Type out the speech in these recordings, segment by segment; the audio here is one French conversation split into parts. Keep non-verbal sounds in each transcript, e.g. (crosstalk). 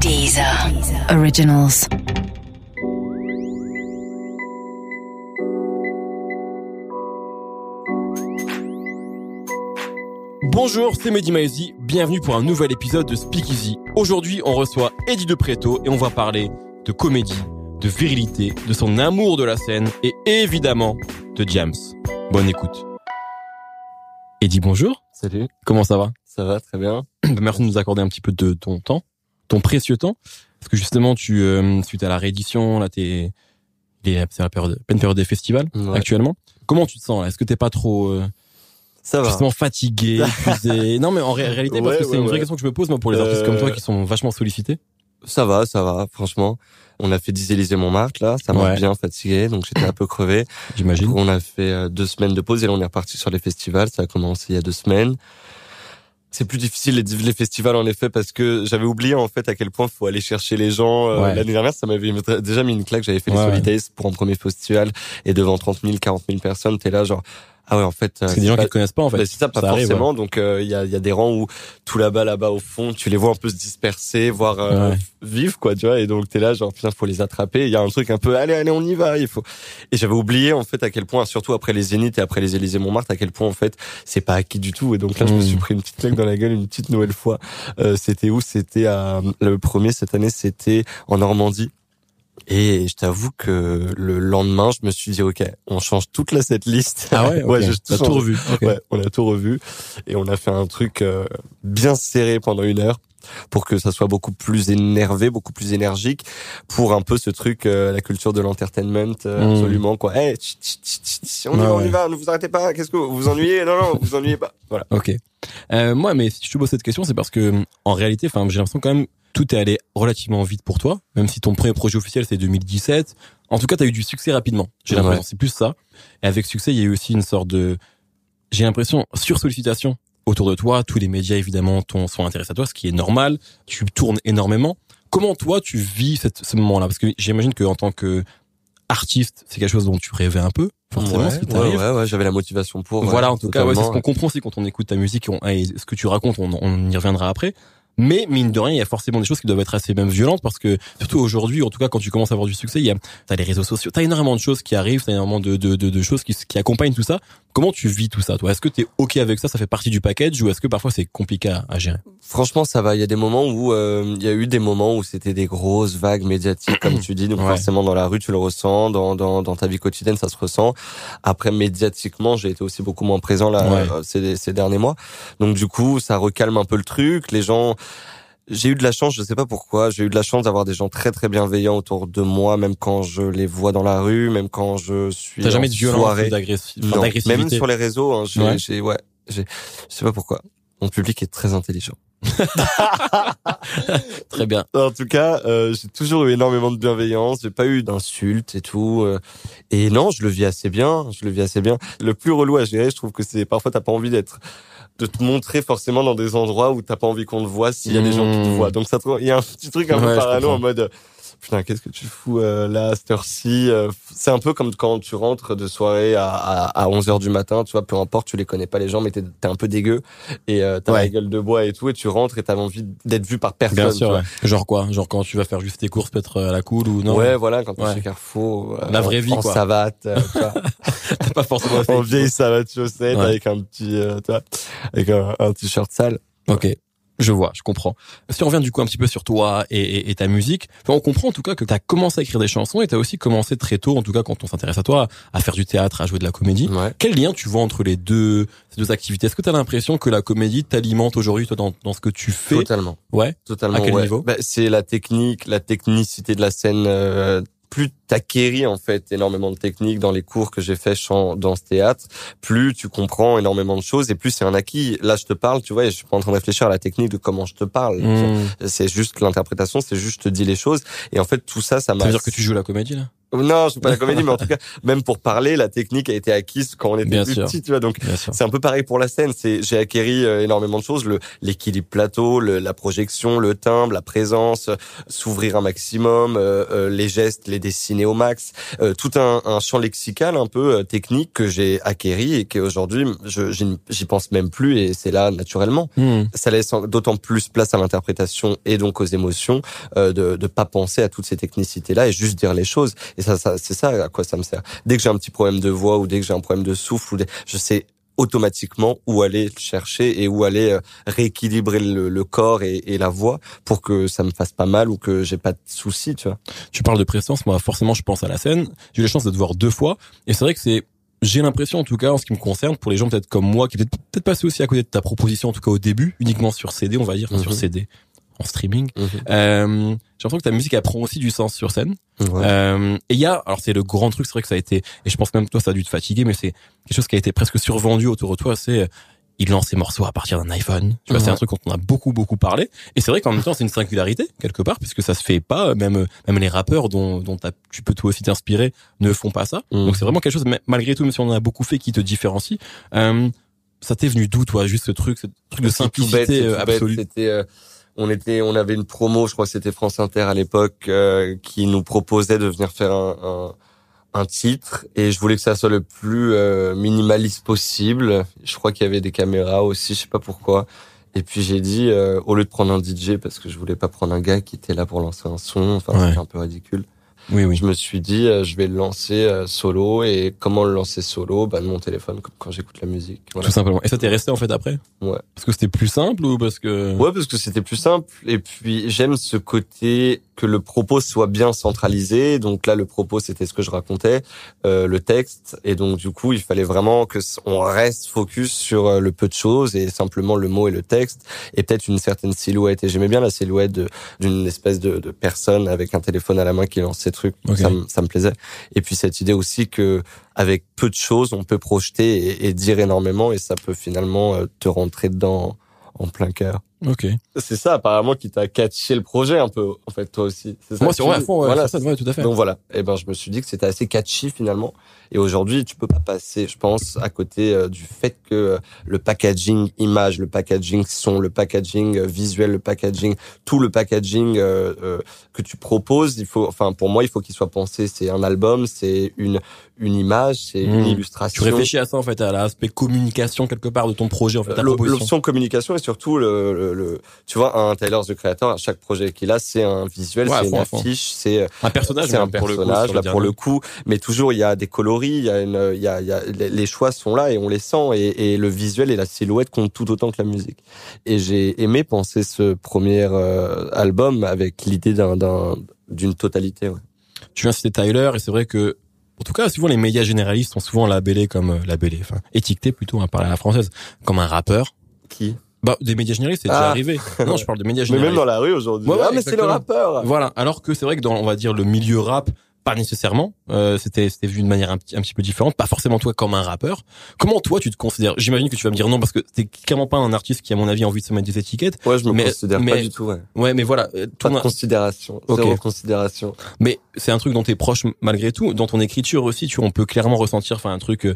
Deezer. Originals. Bonjour, c'est Mehdi Maizi, bienvenue pour un nouvel épisode de Speakeasy. Aujourd'hui, on reçoit Eddie de Preto et on va parler de comédie, de virilité, de son amour de la scène et évidemment de James. Bonne écoute. Eddie, bonjour. Salut, Comment ça va? Ça va très bien. (clears throat) Merci de nous accorder un petit peu de ton temps, ton précieux temps, parce que justement, tu euh, suite à la réédition, là, t'es, c'est la période, pleine période des festivals Ouais. actuellement. Comment tu te sens là? Est-ce que t'es pas trop euh, Ça va. justement fatigué, (laughs) épuisé? Non, mais en ré- réalité, parce Ouais, que c'est ouais, une vraie question que je me pose moi pour les artistes comme toi Euh, qui sont vachement sollicités. Ça va, ça va, franchement. On a fait 10 Élysées Montmartre, là. Ça m'a Ouais. bien fatigué, donc j'étais un peu crevé. J'imagine. On a fait euh, deux semaines de pause et là, on est reparti sur les festivals. Ça a commencé il y a deux semaines. C'est plus difficile les, les festivals en effet parce que j'avais oublié en fait à quel point faut aller chercher les gens. Euh, Ouais. L'année dernière, ça m'avait déjà mis une claque. J'avais fait Ouais, les. Solidays pour un premier festival et devant 30 000, 40 000 personnes, t'es là genre ah ouais en fait. Euh, que des gens pas- qui te connaissent pas en fait. Bah, c'est ça, pas arrive, forcément. Donc euh, il y, a, il y a des rangs où tout là-bas, là-bas au fond, tu les vois un peu se disperser, voire euh, Ouais. vivre, quoi, tu vois. Et donc t'es là, genre putain, faut les attraper. Il y a un truc un peu, allez, allez, on y va. Il faut. Et j'avais oublié en fait à quel point, surtout après les Zéniths et après les Élysées Montmartre, à quel point en fait c'est pas acquis du tout. Et donc là, je me Mm. suis pris une petite claque dans la gueule une petite nouvelle fois. Euh, c'était où? C'était à le premier cette année, c'était en Normandie. Et je t'avoue que le lendemain, je me suis dit, ok, on change toute la cette liste. Ah ouais, (laughs) ok. j'ai T'as tout changé. revu. Ouais, on a tout revu et on a fait un truc euh, bien serré pendant une heure pour que ça soit beaucoup plus énervé, beaucoup plus énergique, pour un peu ce truc, euh, la culture de l'entertainment, euh, Mm. absolument quoi. Hey, tch, tch, tch, tch, on y Ouais, va, on ouais. y va, ne vous arrêtez pas. Qu'est-ce que vous vous ennuyez? Non, non, vous ennuyez pas. Voilà. Ok. Euh, moi, mais si je te pose cette question, c'est parce que en réalité, enfin, j'ai l'impression quand même tout est allé relativement vite pour toi, même si ton premier projet officiel c'est 2017. En tout cas, t'as eu du succès rapidement. J'ai l'impression, c'est plus ça. Et avec succès, il y a eu aussi une sorte de, j'ai l'impression, sursollicitation autour de toi. Tous les médias évidemment t'ont- sont intéressés à toi, ce qui est normal. Tu tournes énormément. Comment toi tu vis cette, ce moment-là? Parce que j'imagine que en tant que artiste, c'est quelque chose dont tu rêvais un peu, forcément, ouais, ce qui ouais, t'arrive. ouais, ouais, j'avais la motivation pour. Voilà, en tout cas, ouais, c'est ce qu'on comprend aussi quand on écoute ta musique et, on- et ce que tu racontes, on, on y reviendra après. Mais mine de rien, il y a forcément des choses qui doivent être assez même violentes parce que surtout aujourd'hui, en tout cas quand tu commences à avoir du succès, il y a t'as les réseaux sociaux, t'as énormément de choses qui arrivent, t'as énormément de, de, de, de choses qui, qui accompagnent tout ça. Comment tu vis tout ça, toi? Est-ce que t'es ok avec ça? Ça fait partie du package ou est-ce que parfois c'est compliqué à, à gérer? Franchement, ça va. Il y a des moments où euh, il y a eu des moments où c'était des grosses vagues médiatiques, comme tu dis. Donc (clears throat) Ouais. forcément, dans la rue, tu le ressens. Dans, dans, dans ta vie quotidienne, ça se ressent. Après, médiatiquement, j'ai été aussi beaucoup moins présent là Ouais. euh, ces, ces derniers mois. Donc du coup, ça recalme un peu le truc. Les gens. J'ai eu de la chance, je sais pas pourquoi, j'ai eu de la chance d'avoir des gens très très bienveillants autour de moi, même quand je les vois dans la rue, même quand je suis T'as jamais de violence, enfin, d'agressivité même sur les réseaux, hein, j'ai, Ouais. j'ai, ouais, j'ai, je sais pas pourquoi. Mon public est très intelligent. (laughs) Très bien. En tout cas, euh, j'ai toujours eu énormément de bienveillance. J'ai pas eu d'insultes et tout. euh, et non, je le vis assez bien. Je le vis assez bien. Le plus relou à gérer, je trouve que c'est parfois t'as pas envie d'être de te montrer forcément dans des endroits où t'as pas envie qu'on te voit s'il y a des gens qui te Mmh. voient. Donc ça, te- il y a un petit truc un Ouais, peu je parano comprends. en mode. Euh, Putain, qu'est-ce que tu fous euh, là, à cette heure-ci euh, C'est un peu comme quand tu rentres de soirée à, à, à 11h du matin, tu vois, peu importe, tu les connais pas les gens, mais t'es es un peu dégueu et euh, t'as Ouais. la gueule de bois et tout, et tu rentres et t'as envie d'être vu par personne. Bien tu sûr. ouais. Genre quoi? Genre quand tu vas faire juste tes courses peut-être à la cool ou non? Ouais, voilà, quand t'es Ouais. chez Carrefour. euh, La vraie en- vie, en quoi. savate, euh, tu (laughs) T'as pas forcément en vieille savate chaussette avec un petit, euh, tu vois, avec un, un t-shirt sale. Ok. Je vois, je comprends. Si on revient du coup un petit peu sur toi et, et- et ta musique, enfin, on comprend en tout cas que tu as commencé à écrire des chansons et tu as aussi commencé très tôt, en tout cas quand on s'intéresse à toi, à faire du théâtre, à jouer de la comédie. Ouais. Quel lien tu vois entre les deux, ces deux activités? Est-ce que tu as l'impression que la comédie t'alimente aujourd'hui toi dans, dans ce que tu fais? Totalement. Ouais. Totalement. À quel ouais. niveau? Bah, C'est la technique, la technicité de la scène. euh, plus t'acquéris en fait énormément de techniques dans les cours que j'ai fait chant, dans ce théâtre, plus tu comprends énormément de choses et plus c'est un acquis. Là, je te parle, tu vois, et je suis pas en train de réfléchir à la technique de comment je te parle. Mmh. C'est juste l'interprétation, c'est juste je te dis les choses. Et en fait, tout ça, ça m'a. Ça veut dire que tu joues la comédie là? Non, je fais pas la (laughs) comédie, mais en tout cas, même pour parler, la technique a été acquise quand on était Bien plus sûr. petit, tu vois. Donc, c'est un peu pareil pour la scène. C'est, j'ai acquéri euh, énormément de choses, le, l'équilibre plateau, le, la projection, le timbre, la présence, s'ouvrir un maximum, euh, euh, les gestes, les dessiner au max, euh, tout un, un champ lexical un peu technique que j'ai acquéri et qu'aujourd'hui, je, j'y pense même plus et c'est là naturellement. Hmm. Ça laisse d'autant plus place à l'interprétation et donc aux émotions euh, de de pas penser à toutes ces technicités là et juste dire les choses. Et ça, ça c'est ça à quoi ça me sert. Dès que j'ai un petit problème de voix ou dès que j'ai un problème de souffle, ou dès- je sais automatiquement où aller chercher et où aller euh, rééquilibrer le, le corps et, et la voix pour que ça me fasse pas mal ou que j'ai pas de soucis, tu vois. Tu parles de présence, moi forcément je pense à la scène. J'ai eu la chance de te voir deux fois et c'est vrai que c'est j'ai l'impression en tout cas en ce qui me concerne pour les gens peut-être comme moi qui peut-être peut-être passé aussi à côté de ta proposition en tout cas au début uniquement sur CD on va dire enfin, sur. CD en streaming. Euh, j'ai l'impression que ta musique elle prend aussi du sens sur scène. Euh, et il y a, alors c'est le grand truc, c'est vrai que ça a été, et je pense même que toi ça a dû te fatiguer, mais c'est quelque chose qui a été presque survendu autour de toi, c'est euh, il lance ses morceaux à partir d'un iPhone. Tu vois, c'est un truc dont on a beaucoup beaucoup parlé. Et c'est vrai qu'en même temps c'est une singularité quelque part, puisque ça se fait pas. Même même les rappeurs dont dont tu peux toi aussi t'inspirer ne font pas ça. Mhm. Donc c'est vraiment quelque chose, malgré tout, même si on en a beaucoup fait, qui te différencie. Euh, ça t'est venu d'où toi, juste ce truc, ce truc de simplicité euh, absolue? C'était, euh, on était, on avait une promo, je crois que c'était France Inter à l'époque, euh, qui nous proposait de venir faire un, un, un titre, et je voulais que ça soit le plus euh, minimaliste possible. Je crois qu'il y avait des caméras aussi, je sais pas pourquoi. Et puis j'ai dit, euh, au lieu de prendre un DJ, parce que je voulais pas prendre un gars qui était là pour lancer un son, enfin Ouais. c'était un peu ridicule. Oui, oui. Je me suis dit, euh, je vais le lancer euh, solo, et comment le lancer solo? Bah de mon téléphone, comme quand j'écoute la musique. Voilà. Tout simplement. Et ça t'est resté en fait après? Ouais. Parce que c'était plus simple ou parce que Ouais, parce que c'était plus simple. Et puis, j'aime ce côté que le propos soit bien centralisé. Donc là, le propos, c'était ce que je racontais, euh, le texte. Et donc, du coup, il fallait vraiment que on reste focus sur euh, le peu de choses et simplement le mot et le texte et peut-être une certaine silhouette. Et j'aimais bien la silhouette d'une espèce de, de personne avec un téléphone à la main qui ses trucs. Ok. Ça, me- ça me plaisait. Et puis, cette idée aussi que avec peu de choses, on peut projeter et, et dire énormément et ça peut finalement euh, te rentrer dedans en plein cœur. Ok. C'est ça, apparemment, qui t'a catché le projet un peu, en fait, toi aussi. C'est ça Moi, c'est tu dis fond, ouais, Voilà. scène, ouais, tout à fait. Donc voilà. Et ben, je me suis dit que c'était assez catchy finalement. Et aujourd'hui, tu peux pas passer, je pense, à côté euh, du fait que euh, le packaging image, le packaging son, le packaging euh, visuel, le packaging, tout le packaging euh, euh, que tu proposes, il faut, enfin, pour moi, il faut qu'il soit pensé. C'est un album, c'est une une image, c'est Mmh. une Tu illustration. réfléchis à ça en fait, à l'aspect communication quelque part de ton projet en fait. L'option communication et surtout le, le, le- tu vois un Tyler the Creator à chaque projet qu'il a c'est un visuel Ouais, c'est une affiche c'est Un personnage, c'est un le coup, personnage là pour le coup. Mais toujours il y a des coloris il y a une il y a, il y a les choix sont là et on les sent. Et, et le visuel et la silhouette comptent tout autant que la musique. Et j'ai aimé penser ce premier euh, album avec l'idée d'un d'un d'une totalité ouais. Tu viens citer Tyler et c'est vrai que en tout cas, souvent les médias généralistes sont souvent labellés comme euh, labellés, enfin étiquetés plutôt, parler à la française, comme un rappeur. qui? Bah, des médias généralistes, c'est déjà Ah. arrivé. Non, je parle de médias (laughs) mais généralistes. même dans la rue aujourd'hui Ouais, ouais, ah mais c'est le rappeur Voilà. Alors que c'est vrai que dans, on va dire, le milieu rap, pas nécessairement. Euh, c'était c'était vu de manière un, petit- un petit peu différente. Pas forcément toi comme un rappeur. Comment toi tu te considères? J'imagine que tu vas me dire non parce que t'es clairement pas un artiste qui à mon avis a envie de se mettre des étiquettes. ouais je me Mais- considère pas mais- du tout ouais Ouais, mais voilà. euh, pas de considération Ok. zéro considération Mais c'est un truc dont t'es proche malgré tout. Dans ton écriture aussi, tu on peut clairement ressentir, enfin un truc. euh,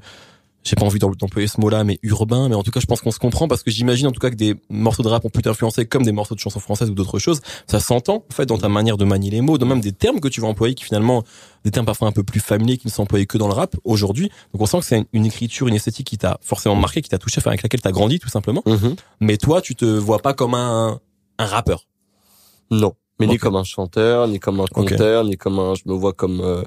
j'ai pas envie d'em- d'employer ce mot-là, mais urbain. Mais en tout cas, je pense qu'on se comprend parce que j'imagine en tout cas que des morceaux de rap ont pu t'influencer comme des morceaux de chansons françaises ou d'autres choses. Ça s'entend en fait dans ta manière de manier les mots, dans même des termes que tu vas employer qui finalement des termes parfois un peu plus familiers qui ne sont employés que dans le rap aujourd'hui. Donc on sent que c'est une, écriture, une esthétique qui t'a forcément marqué, qui t'a touché, enfin avec laquelle t'as grandi tout simplement. Mhm. Mais toi, tu te vois pas comme un un rappeur. Non, mais ni comme un chanteur, ni comme un conteur, ni comme un. Je me vois comme euh,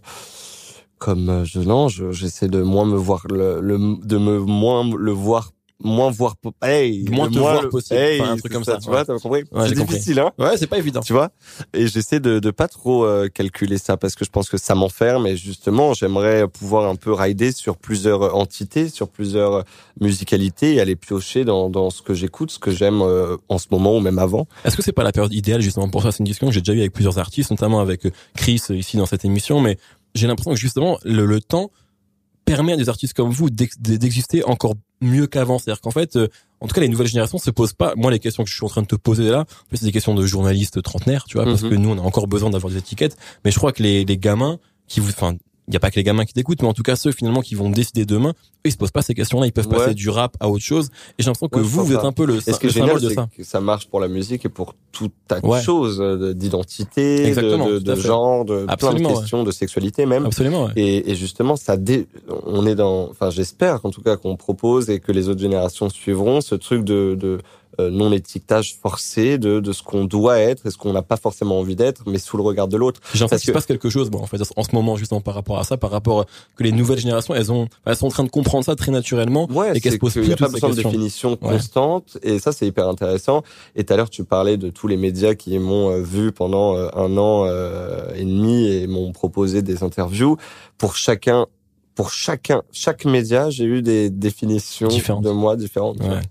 comme euh, je non, je- j'essaie de moins me voir le, le de me moins le voir moins voir hey, Moins te voir le- possible, hey, enfin, un truc comme ça, tu ouais. vois t'as compris? Ouais, c'est compris. difficile hein Ouais, c'est pas évident. tu vois? Et j'essaie de de pas trop euh, calculer ça parce que je pense que ça m'enferme et justement j'aimerais pouvoir un peu rider sur plusieurs entités sur plusieurs musicalités et aller piocher dans dans ce que j'écoute ce que j'aime euh, en ce moment ou même avant Est-ce que c'est pas la période idéale justement pour ça? C'est une discussion que j'ai déjà eu avec plusieurs artistes, notamment avec euh, Chris euh, ici dans cette émission, mais j'ai l'impression que justement le, le temps permet à des artistes comme vous d'ex- d'exister encore mieux qu'avant. C'est-à-dire qu'en fait, euh, en tout cas, les nouvelles générations se posent pas. Moi, les questions que je suis en train de te poser là, en fait, c'est des questions de journalistes trentenaires, tu vois, parce Mhm. que nous, on a encore besoin d'avoir des étiquettes. Mais je crois que les, les gamins, qui vous, enfin, il n'y a pas que les gamins qui t'écoutent, mais en tout cas ceux finalement qui vont décider demain, eux, ils se posent pas ces questions-là, ils peuvent Ouais. passer du rap à autre chose. Et j'ai l'impression que Ouais, vous, vous êtes un peu le, ce le symbole de ça. que ça marche pour la musique et pour tout tas de Ouais. choses, euh, d'identité, de, de, genre, de Absolument, plein de questions, de sexualité même. Absolument. Et, et justement, ça dé... on est dans, enfin, j'espère qu'en tout cas qu'on propose et que les autres générations suivront ce truc de, de non étiquetage forcé de, de ce qu'on doit être et ce qu'on n'a pas forcément envie d'être, mais sous le regard de l'autre. J'ai l'impression qu'il se que- passe quelque chose, bon, en fait, en ce moment, justement, par rapport à ça, par rapport que les nouvelles générations, elles ont, elles sont en train de comprendre ça très naturellement. Ouais, Et qu'elles se posent qu'il plus n'y a pas besoin de définition Ouais. constante et ça c'est hyper intéressant. Et tout à l'heure tu parlais de tous les médias qui m'ont euh, vu pendant euh, un an euh, et demi et m'ont proposé des interviews pour chacun. Pour chacun, chaque média, j'ai eu des définitions de moi différentes. Ouais.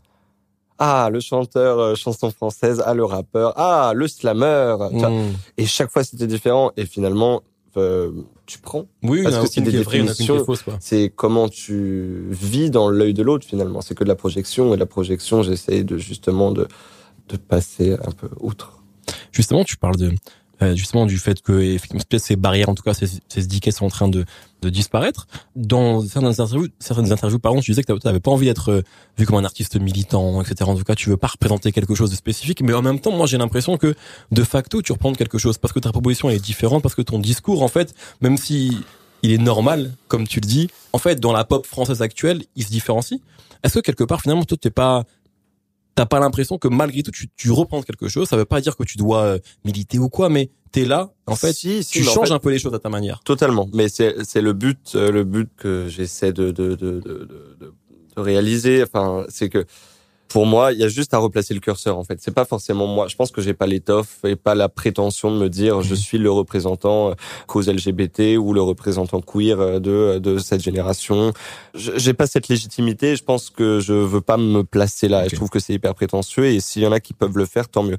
Ah, le chanteur euh, chanson française, ah le rappeur, ah le slammer. Mmh. Et chaque fois c'était différent. Et finalement, euh, tu prends. Oui, Parce que c'est des définitions. c'est comment tu vis dans l'œil de l'autre finalement. C'est que de la projection et la projection, j'essaie de justement de de passer un peu outre. Justement, tu parles de, euh, justement du fait que effectivement, ces barrières, en tout cas ces, ces étiquettes sont en train de, de disparaître. Dans certaines interviews, certaines interviews, pardon, tu disais que tu n'avais pas envie d'être euh, vu comme un artiste militant, etc. En tout cas, tu veux pas représenter quelque chose de spécifique, mais en même temps, moi, j'ai l'impression que de facto, tu reprends quelque chose parce que ta proposition est différente, parce que ton discours, en fait, même si il est normal, comme tu le dis, en fait, dans la pop française actuelle, il se différencie. Est-ce que quelque part, finalement, toi, t'es pas T'as pas l'impression que malgré tout tu, tu reprends quelque chose, ça veut pas dire que tu dois euh, militer ou quoi, mais t'es là, en fait, si, si, tu en changes fait, un peu les choses à ta manière. totalement. Mais c'est c'est le but euh, le but que j'essaie de de, de de de de réaliser. Enfin, c'est que pour moi, il y a juste à replacer le curseur en fait. C'est pas forcément moi. Je pense que j'ai pas l'étoffe et pas la prétention de me dire je Mhm. suis le représentant euh, cause LGBT ou le représentant queer euh, de de cette génération. J'ai pas cette légitimité. Je pense que je veux pas me placer là. Je trouve que c'est hyper prétentieux. Et s'il y en a qui peuvent le faire, tant mieux.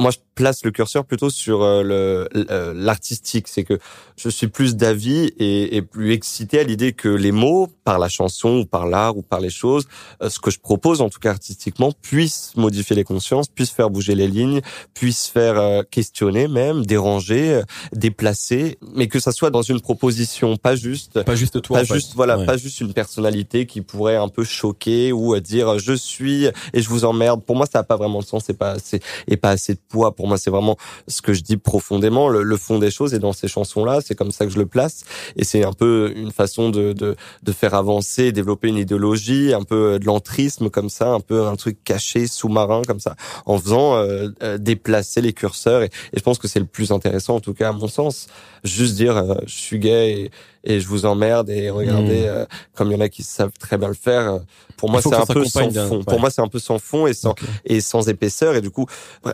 Moi, je place le curseur plutôt sur euh, le euh, l'artistique. C'est que je suis plus d'avis et, et plus excité à l'idée que les mots, par la chanson ou par l'art ou par les choses, euh, ce que je propose en tout cas artistiquement, puissent modifier les consciences, puissent faire bouger les lignes, puissent faire euh, questionner même, déranger, euh, déplacer, mais que ça soit dans une proposition, pas juste Pas juste toi. pas fait. juste voilà Ouais. pas juste une personnalité qui pourrait un peu choquer ou euh, dire je suis et je vous emmerde pour moi ça a pas vraiment de sens c'est pas assez et pas assez de poids pour moi c'est vraiment ce que je dis profondément le, le fond des choses et dans ces chansons là c'est comme ça que je le place et c'est un peu une façon de, de de faire avancer développer une idéologie un peu de l'entrisme comme ça un peu un truc caché sous-marin comme ça en faisant euh, euh, déplacer les curseurs. Et, et je pense que c'est le plus intéressant en tout cas à mon sens. Juste dire euh, je suis gay et, et je vous emmerde et regardez Mm. euh, comme il y en a qui savent très bien le faire. Euh, pour moi c'est un peu sans fond. ouais. pour moi c'est un peu sans fond et sans et sans épaisseur. Et du coup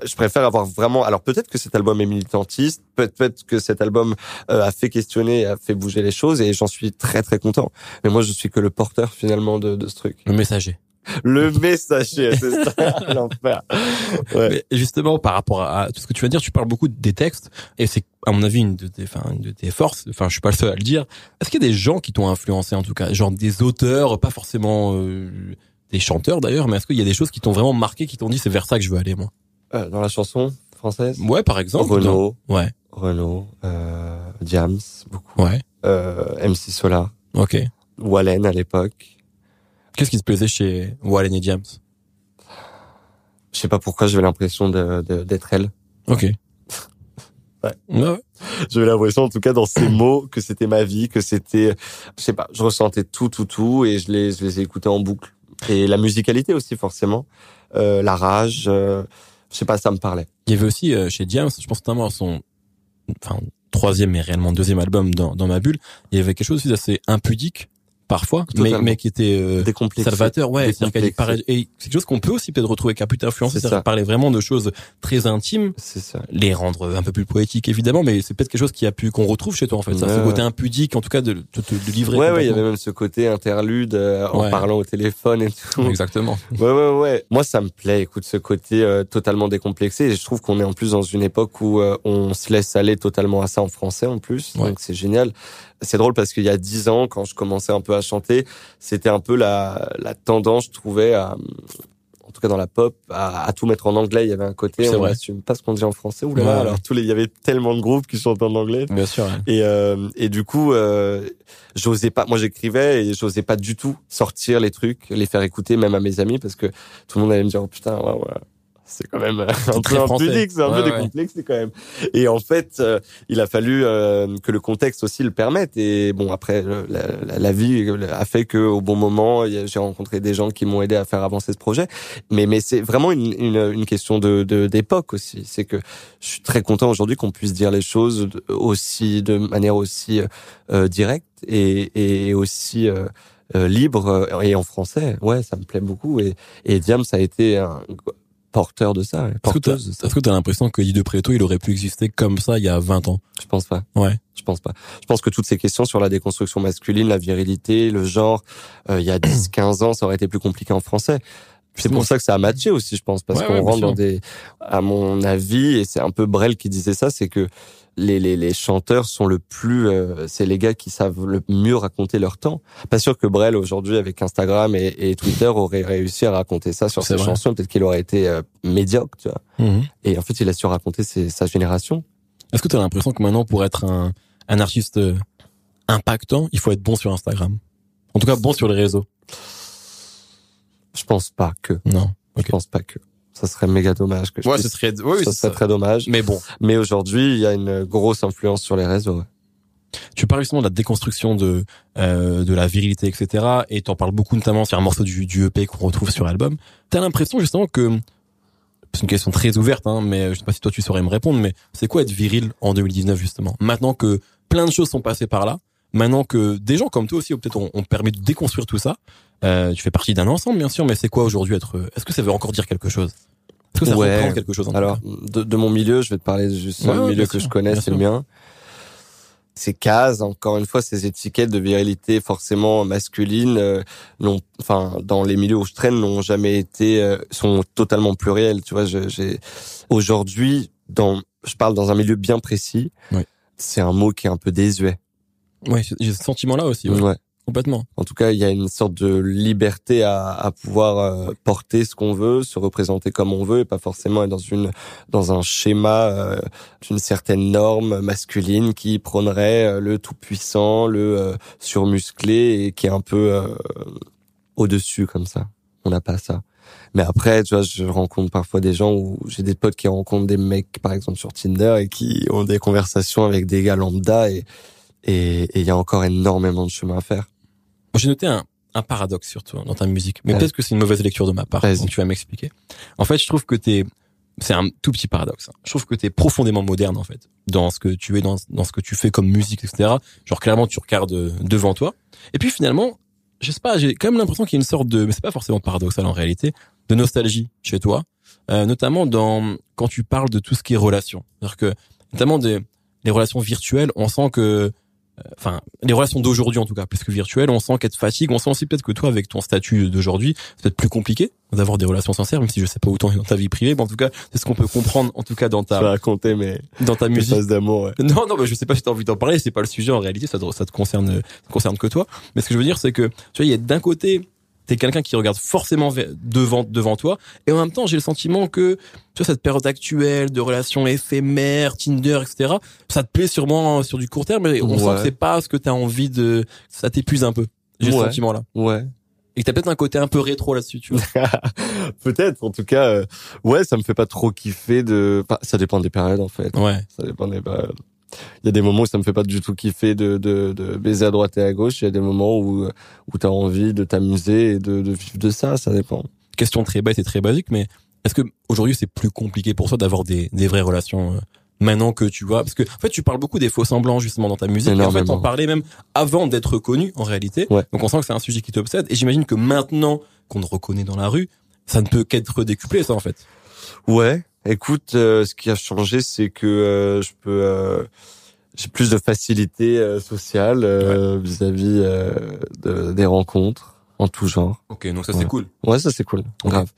je préfère avoir vraiment alors peut-être que cet album est militantiste peut-être peut-être que cet album euh, a fait questionner a fait bouger les choses et j'en suis très très content. Mais moi je suis que le porteur finalement de, de ce truc. Le messager. Le messager c'est ça (laughs) l'enfer ouais. Mais justement, par rapport à, tout ce que tu vas dire, tu parles beaucoup des textes, et c'est, à mon avis, une de tes, enfin, une de tes forces. Enfin, je suis pas le seul à le dire. Est-ce qu'il y a des gens qui t'ont influencé, en tout cas, genre des auteurs, pas forcément euh, des chanteurs d'ailleurs, mais est-ce qu'il y a des choses qui t'ont vraiment marqué, qui t'ont dit c'est vers ça que je veux aller, moi? Euh, dans la chanson française? Ouais, par exemple. Renaud Ouais, Renaud euh, Diams beaucoup ouais. euh, MC Solar Ok. Wallen à l'époque Qu'est-ce qui te plaisait chez Wallen et James? Je sais pas pourquoi j'avais l'impression de- de- d'être elle Ok. (laughs) Ouais. ouais. J'avais l'impression, en tout cas, dans ces mots, que c'était ma vie, que c'était, je sais pas, je ressentais tout, tout, tout, et je les, je les ai écoutés en boucle. Et la musicalité aussi, forcément, euh, la rage, euh, je sais pas, ça me parlait. Il y avait aussi euh, chez James, je pense notamment à son enfin, troisième et réellement deuxième album dans, dans ma bulle, il y avait quelque chose d'assez impudique parfois, mais, Totalement. mais qui était euh, Décomplexé. salvateur. Ouais, c'est-à-dire paraît- et c'est quelque chose qu'on peut aussi peut-être retrouver, qui a pu t'influencer, C'est c'est-à-dire ça. parler vraiment de choses très intimes, C'est ça. les rendre un peu plus poétiques évidemment, mais c'est peut-être quelque chose qui a pu qu'on retrouve chez toi en fait, ça, ce côté impudique, en tout cas de, de, de, de livrer. Ouais, ouais, il y avait même ce côté interlude euh, en Ouais. parlant au téléphone et tout. Exactement. (laughs) Ouais, ouais, ouais. Moi, ça me plaît. Écoute, ce côté euh, totalement décomplexé. Et je trouve qu'on est en plus dans une époque où euh, on se laisse aller totalement à ça en français en plus. Ouais. Donc c'est génial. C'est drôle parce qu'il y a dix ans, quand je commençais un peu à chanter, c'était un peu la, la tendance, je trouvais, à, tout cas dans la pop, à, à tout mettre en anglais. Il y avait un côté, on n'assume pas ce qu'on dit en français. Ou là, Ouais. alors tous les, il y avait tellement de groupes qui chantaient en anglais. Bien sûr. ouais. Et, euh, et du coup, euh, j'osais pas. Moi, j'écrivais et j'osais pas du tout sortir les trucs, les faire écouter même à mes amis parce que tout le monde allait me dire oh, putain, ouais, ouais. C'est quand même un peu impudique, c'est un Ouais, peu ouais. décomplexé quand même. Et en fait, euh, il a fallu euh, que le contexte aussi le permette. Et bon, après, la, la- la vie a fait que au bon moment, j'ai rencontré des gens qui m'ont aidé à faire avancer ce projet. Mais mais c'est vraiment une, une, une question de de- d'époque aussi. C'est que je suis très content aujourd'hui qu'on puisse dire les choses aussi de manière aussi euh, euh, directe et, et aussi euh, euh, libre euh, et en français. Ouais, ça me plaît beaucoup. Et, et Diam, ça a été un porteur de ça, Est-ce que est-ce que t'as l'impression que de Preto, il aurait pu exister comme ça il y a 20 ans? Je pense pas. Ouais. Je pense pas. Je pense que toutes ces questions sur la déconstruction masculine, la virilité, le genre, euh, il y a 10, 15 ans, ça aurait été plus compliqué en français. C'est pour ça que ça a matché aussi, je pense, parce Ouais, qu'on ouais, rentre dans des, à mon avis, et c'est un peu Brel qui disait ça, c'est que les, les, les chanteurs sont le plus, euh, c'est les gars qui savent le mieux raconter leur temps. Pas sûr que Brel aujourd'hui avec Instagram et, et Twitter aurait réussi à raconter ça sur ses vrai. chansons. Peut-être qu'il aurait été euh, médiocre, tu vois. Mhm. Et en fait, il a su raconter ses- sa génération. Est-ce que tu as l'impression que maintenant, pour être un, un artiste euh, impactant, il faut être bon sur Instagram? En tout cas, bon sur les réseaux Je pense pas que. Non. Ok. Je pense pas que. Ça serait méga dommage que je Ouais, puisse- ce serait, oui, ça c'est serait ça. très dommage. Mais bon, Mais aujourd'hui, il y a une grosse influence sur les réseaux. ouais. tu parles justement de la déconstruction de euh, de la virilité, etc. Et t'en parles beaucoup notamment sur un morceau du, du EP qu'on retrouve sur l'album. T'as l'impression justement que c'est une question très ouverte, hein, mais je sais pas si toi tu saurais me répondre. Mais c'est quoi être viril en 2019 justement? Maintenant que plein de choses sont passées par là, maintenant que des gens comme toi aussi peut-être ont, ont permis de déconstruire tout ça. Euh, tu fais partie d'un ensemble bien sûr, mais c'est quoi aujourd'hui être Est-ce que ça veut encore dire quelque chose? Est-ce que ça Ouais. reprend quelque chose en Alors, de, de mon milieu, je vais te parler Ouais, ouais, milieu que sûr, je connais, c'est le mien. Ces cases, encore une fois, ces étiquettes de virilité forcément masculine, euh, n'ont, enfin, dans les milieux où je traîne, n'ont jamais été, euh, sont totalement pluriels. Tu vois, j'ai aujourd'hui, dans, je parle dans un milieu bien précis. Ouais. C'est un mot qui est un peu désuet. Ouais, j'ai ce sentiment-là aussi, ouais, Ouais. Complètement. En tout cas, il y a une sorte de liberté à, à pouvoir euh, porter ce qu'on veut, se représenter comme on veut, et pas forcément être dans une dans un schéma euh, d'une certaine norme masculine qui prônerait euh, le tout puissant, le euh, surmusclé et qui est un peu euh, au dessus comme ça. On n'a pas ça. Mais après, tu vois, je rencontre parfois des gens où j'ai des potes qui rencontrent des mecs, par exemple sur Tinder, et qui ont des conversations avec des gars lambda, et et et il y a encore énormément de chemin à faire. J'ai noté un, un paradoxe sur toi dans ta musique, mais Ouais. peut-être que c'est une mauvaise lecture de ma part. Donc tu vas m'expliquer. En fait, je trouve que t'es, c'est un tout petit paradoxe. hein. Je trouve que t'es profondément moderne en fait dans ce que tu es, dans, dans ce que tu fais comme musique, etc. Genre clairement tu regardes euh, devant toi. Et puis finalement, je sais pas, j'ai quand même l'impression qu'il y a une sorte de, mais c'est pas forcément paradoxal en réalité, de nostalgie chez toi, euh, notamment dans quand tu parles de tout ce qui est relation. C'est-à-dire que notamment des les relations virtuelles, on sent que enfin les relations d'aujourd'hui en tout cas plus que virtuelles on sent qu'elle te fatigue on sent aussi peut-être que toi avec ton statut d'aujourd'hui c'est peut-être plus compliqué d'avoir des relations sincères même si je sais pas es dans ta vie privée mais en tout cas c'est ce qu'on peut comprendre en tout cas dans ta raconter mes, dans ta musique d'amour. Ouais. (laughs) non, non, mais je sais pas si t'as envie d'en parler, c'est pas le sujet en réalité, ça te, ça te concerne, ça te concerne que toi. Mais ce que je veux dire, c'est que, tu vois, il y a d'un côté, t'es quelqu'un qui regarde forcément devant, devant toi, et en même temps, j'ai le sentiment que, tu vois, cette période actuelle de relations éphémères, Tinder, etc., ça te plaît sûrement sur du court terme, mais on sent Ouais. que c'est pas ce que t'as envie de, ça t'épuise un peu. J'ai ce Ouais. sentiment-là. Ouais. Et que t'as peut-être un côté un peu rétro là-dessus, tu vois. (laughs) Peut-être. En tout cas, euh, ouais, ça me fait pas trop kiffer de. Enfin, ça dépend des périodes en fait. Ouais. Ça dépend des périodes. Il y a des moments où ça me fait pas du tout kiffer de, de, de baiser à droite et à gauche. Il y a des moments où où t'as envie de t'amuser et de, de vivre de ça. Ça dépend. Question très bête et très basique, mais est-ce que aujourd'hui c'est plus compliqué pour toi d'avoir des, des vraies relations euh, maintenant que tu vois? Parce que en fait, tu parles beaucoup des faux semblants justement dans ta musique. Et en fait, t'en parlais même avant d'être connu en réalité. Ouais. Donc on sent que c'est un sujet qui t'obsède. Et j'imagine que maintenant qu'on te reconnaît dans la rue, ça ne peut qu'être décuplé, ça en fait. Ouais. Écoute, euh, ce qui a changé, c'est que euh, je peux. euh, j'ai plus de facilité euh, sociale euh, vis-à-vis euh, de, des rencontres. en tout genre. Ok, donc ça c'est cool. Ouais, ça c'est cool, grave.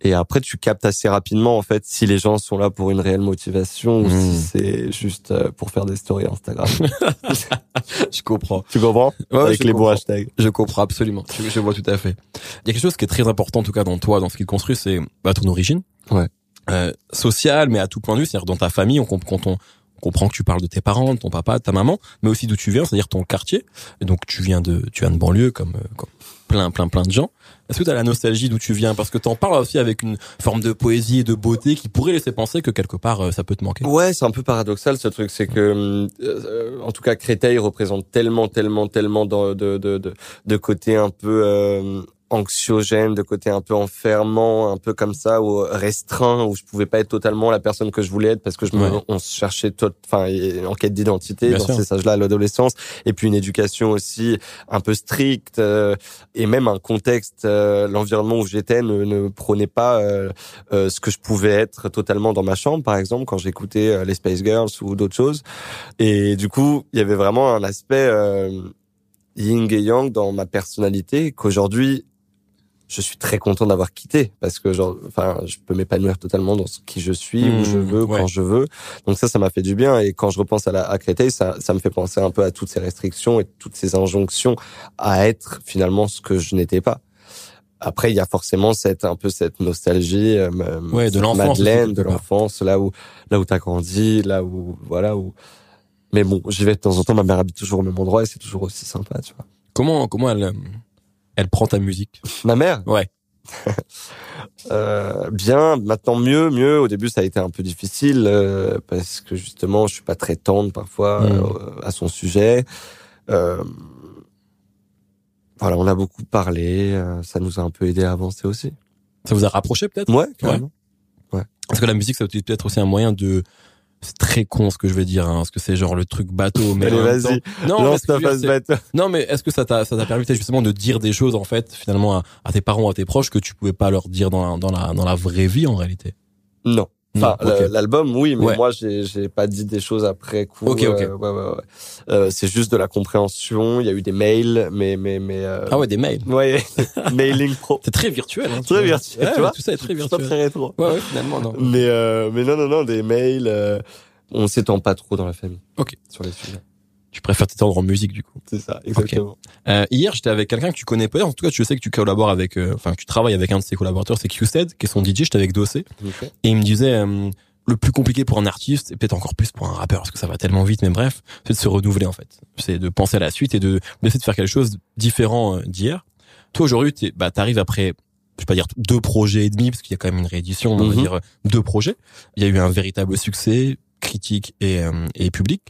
Et après, tu captes assez rapidement en fait si les gens sont là pour une réelle motivation ou si c'est juste euh, pour faire des stories Instagram. (laughs) Je comprends. tu comprends? Ouais, Avec les bons comprends. hashtags. Je comprends absolument. Je, je vois tout à fait. Il y a quelque chose qui est très important en tout cas dans toi, dans ce qui te construit, c'est bah, ton origine. Ouais. Euh, sociale, mais à tout point de vue, c'est-à-dire dans ta famille, on, on comprend que tu parles de tes parents, de ton papa, de ta maman, mais aussi d'où tu viens, c'est-à-dire ton quartier. Et donc tu viens de, tu viens de banlieue comme, euh, comme plein, plein, plein de gens. Est-ce que tu as la nostalgie d'où tu viens? Parce que tu en parles aussi avec une forme de poésie et de beauté qui pourrait laisser penser que quelque part euh, ça peut te manquer. Ouais, c'est un peu paradoxal ce truc, c'est que euh, en tout cas Créteil représente tellement, tellement, tellement de de de de, de côté un peu euh, anxiogène, de côté un peu enfermant, un peu comme ça, ou restreint, où je pouvais pas être totalement la personne que je voulais être parce que je me, Ouais. on se cherchait tout, enfin, en quête d'identité dans sûr. ces âges-là, l'adolescence, et puis une éducation aussi un peu stricte, euh, et même un contexte, euh, l'environnement où j'étais ne, ne prônait pas euh, euh, ce que je pouvais être totalement dans ma chambre, par exemple, quand j'écoutais euh, les Space Girls ou d'autres choses. Et du coup, il y avait vraiment un aspect euh, yin et yang dans ma personnalité qu'aujourd'hui, je suis très content d'avoir quitté parce que genre, enfin, je peux m'épanouir totalement dans ce qui je suis, où je veux, ouais. quand je veux. Donc ça, ça m'a fait du bien. Et quand je repense à, la, à Créteil, ça, ça me fait penser un peu à toutes ces restrictions et toutes ces injonctions à être finalement ce que je n'étais pas. Après, il y a forcément cette un peu cette nostalgie, euh, Ouais, de l'enfance Madeleine, de l'enfance, là où là où t'as grandi, là où voilà où. Mais bon, j'y vais de temps en temps. Ma mère habite toujours au même endroit et c'est toujours aussi sympa, tu vois. Comment, comment elle, euh, elle prend ta musique Ma mère. Ouais. (laughs) Euh, bien, maintenant mieux, mieux. Au début, ça a été un peu difficile euh, parce que justement, je suis pas très tendre parfois Mm. euh, à son sujet. Euh, voilà, on a beaucoup parlé. euh, ça nous a un peu aidé à avancer aussi. Ça vous a rapproché peut-être? Ouais, carrément. Parce que la musique, ça peut être aussi un moyen de... C'est très con ce que je vais dire, hein, parce que c'est genre le truc bateau, mais Allez, vas-y, Non, lance ta face bateau. Non, mais est-ce que ça t'a ça t'a permis justement de dire des choses en fait finalement à, à tes parents, à tes proches que tu pouvais pas leur dire dans la dans la dans la vraie vie en réalité? Non. Non, Enfin, l'album, oui, mais Ouais. moi, j'ai, pas dit des choses après coup. Ok, ok. euh, ouais, ouais, ouais. Euh, c'est juste de la compréhension. Il y a eu des mails, mais, mais, mais. euh, Ah ouais, des mails. Ouais, (laughs) mailing pro. C'est très virtuel. Hein, Très virtuel, tu vois. Tout ça est très pas virtuel. très rétro. Ouais, ouais, finalement non. Mais, euh, mais non, non, non, des mails. euh, on s'étend pas trop dans la famille. Ok. Sur les sujets. Tu préfères t'étendre en musique du coup. C'est ça, exactement. Euh, hier, j'étais avec quelqu'un que tu connais peut-être. En tout cas, tu sais que tu collabores avec, euh, enfin, que tu travailles avec un de ses collaborateurs, c'est QSED, qui est son DJ. J'étais avec Dossé. Et il me disait, euh, le plus compliqué pour un artiste, et peut-être encore plus pour un rappeur, parce que ça va tellement vite, mais bref, c'est de se renouveler, en fait. C'est de penser à la suite et de, d'essayer de faire quelque chose de différent euh, d'hier. Toi, aujourd'hui, t'es, bah, t'arrives après, je vais pas dire deux projets et demi, parce qu'il y a quand même une réédition, on va Mhm. dire euh, deux projets. Il y a eu un véritable succès, critique et, euh, et public.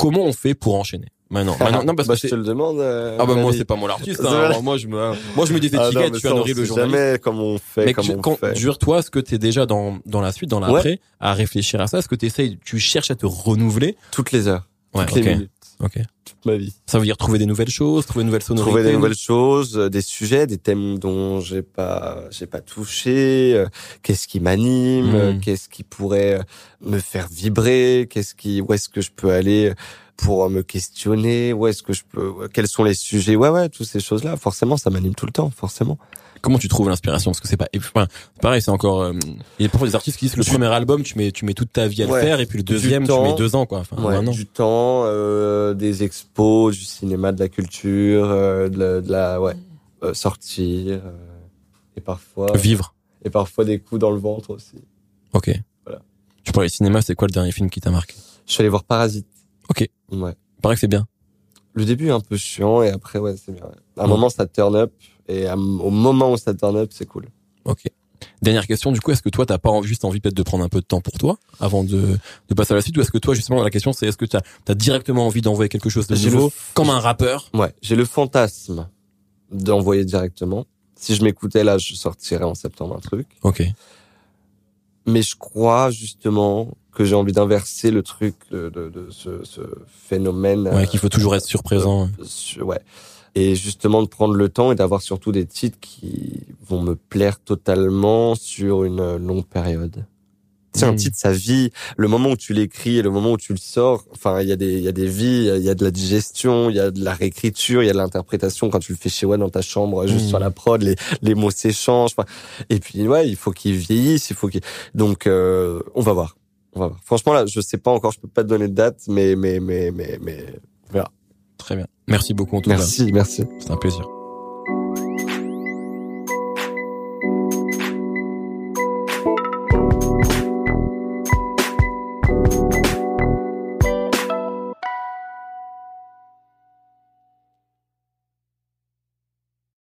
Comment on fait pour enchaîner? Maintenant, (laughs) maintenant, non, parce bah, que je te le demande. euh, ah bah moi c'est pas moi l'artiste (laughs) C'est hein. vrai. moi je me moi je mets des Ah je suis ça, un horrible journaliste jamais comment on fait, mais comment tu- on quand fait. jure toi est-ce que tu es déjà dans dans la suite dans l'après à réfléchir à ça? Est-ce que tu essayes tu cherches à te renouveler? Toutes les heures, ouais toutes les ok minutes, ok toute ma vie. ça veut dire trouver des nouvelles choses trouver de nouvelles sonorités trouver des nouvelles choses, euh, des sujets, des thèmes dont j'ai pas j'ai pas touché, euh, qu'est-ce qui m'anime, euh, qu'est-ce qui pourrait me faire vibrer, qu'est-ce qui où est-ce que je peux aller pour me questionner, où est-ce que je peux quels sont les sujets. Ouais ouais, toutes ces choses-là, forcément ça m'anime tout le temps, forcément. Comment tu trouves l'inspiration? Parce que c'est pas enfin, pareil c'est encore euh, il y a parfois des artistes qui disent que le premier album tu mets tu mets toute ta vie à le faire et puis le deuxième tu mets deux ans quoi enfin Ouais, un an. du temps, euh, des expos, du cinéma, de la culture, euh, de, la, de la ouais, sortir et parfois vivre et parfois des coups dans le ventre aussi. ok Voilà. tu parlais cinéma c'est quoi le dernier film qui t'a marqué? Je suis allé voir Parasite. Ok. Ouais. paraît que c'est bien Le début est un peu chiant et après ouais c'est bien. À un Mm. moment ça turn up et à- au moment où ça turn up c'est cool. Ok. Dernière question, du coup, est-ce que toi, t'as pas envie- juste envie peut-être de prendre un peu de temps pour toi avant de, de passer à la suite ou est-ce que toi, justement, la question c'est est-ce que t'as as directement envie d'envoyer quelque chose de nouveau, le- comme un rappeur Ouais, j'ai le fantasme d'envoyer directement. Si je m'écoutais là, je sortirais en septembre un truc. Ok. mais je crois justement que j'ai envie d'inverser le truc de, de, de ce, ce phénomène. Ouais, euh, qu'il faut toujours être surprésent. sur- ouais. Et justement de prendre le temps et d'avoir surtout des titres qui vont me plaire totalement sur une longue période. c'est un Mm. titre, sa vie, le moment où tu l'écris et le moment où tu le sors, enfin, il y a des, il y a des vies, il y a de la digestion, il y a de la réécriture, il y a de l'interprétation quand tu le fais chez One dans ta chambre, juste Mm. sur la prod, les, les mots s'échangent. Et puis, ouais, il faut qu'il vieillisse, il faut qu'il, donc, euh, on va voir. On va voir. Franchement, là, je sais pas encore, je peux pas te donner de date, mais, mais, mais, mais, mais, Très bien. Merci beaucoup en tout cas. merci, merci. C'est un plaisir.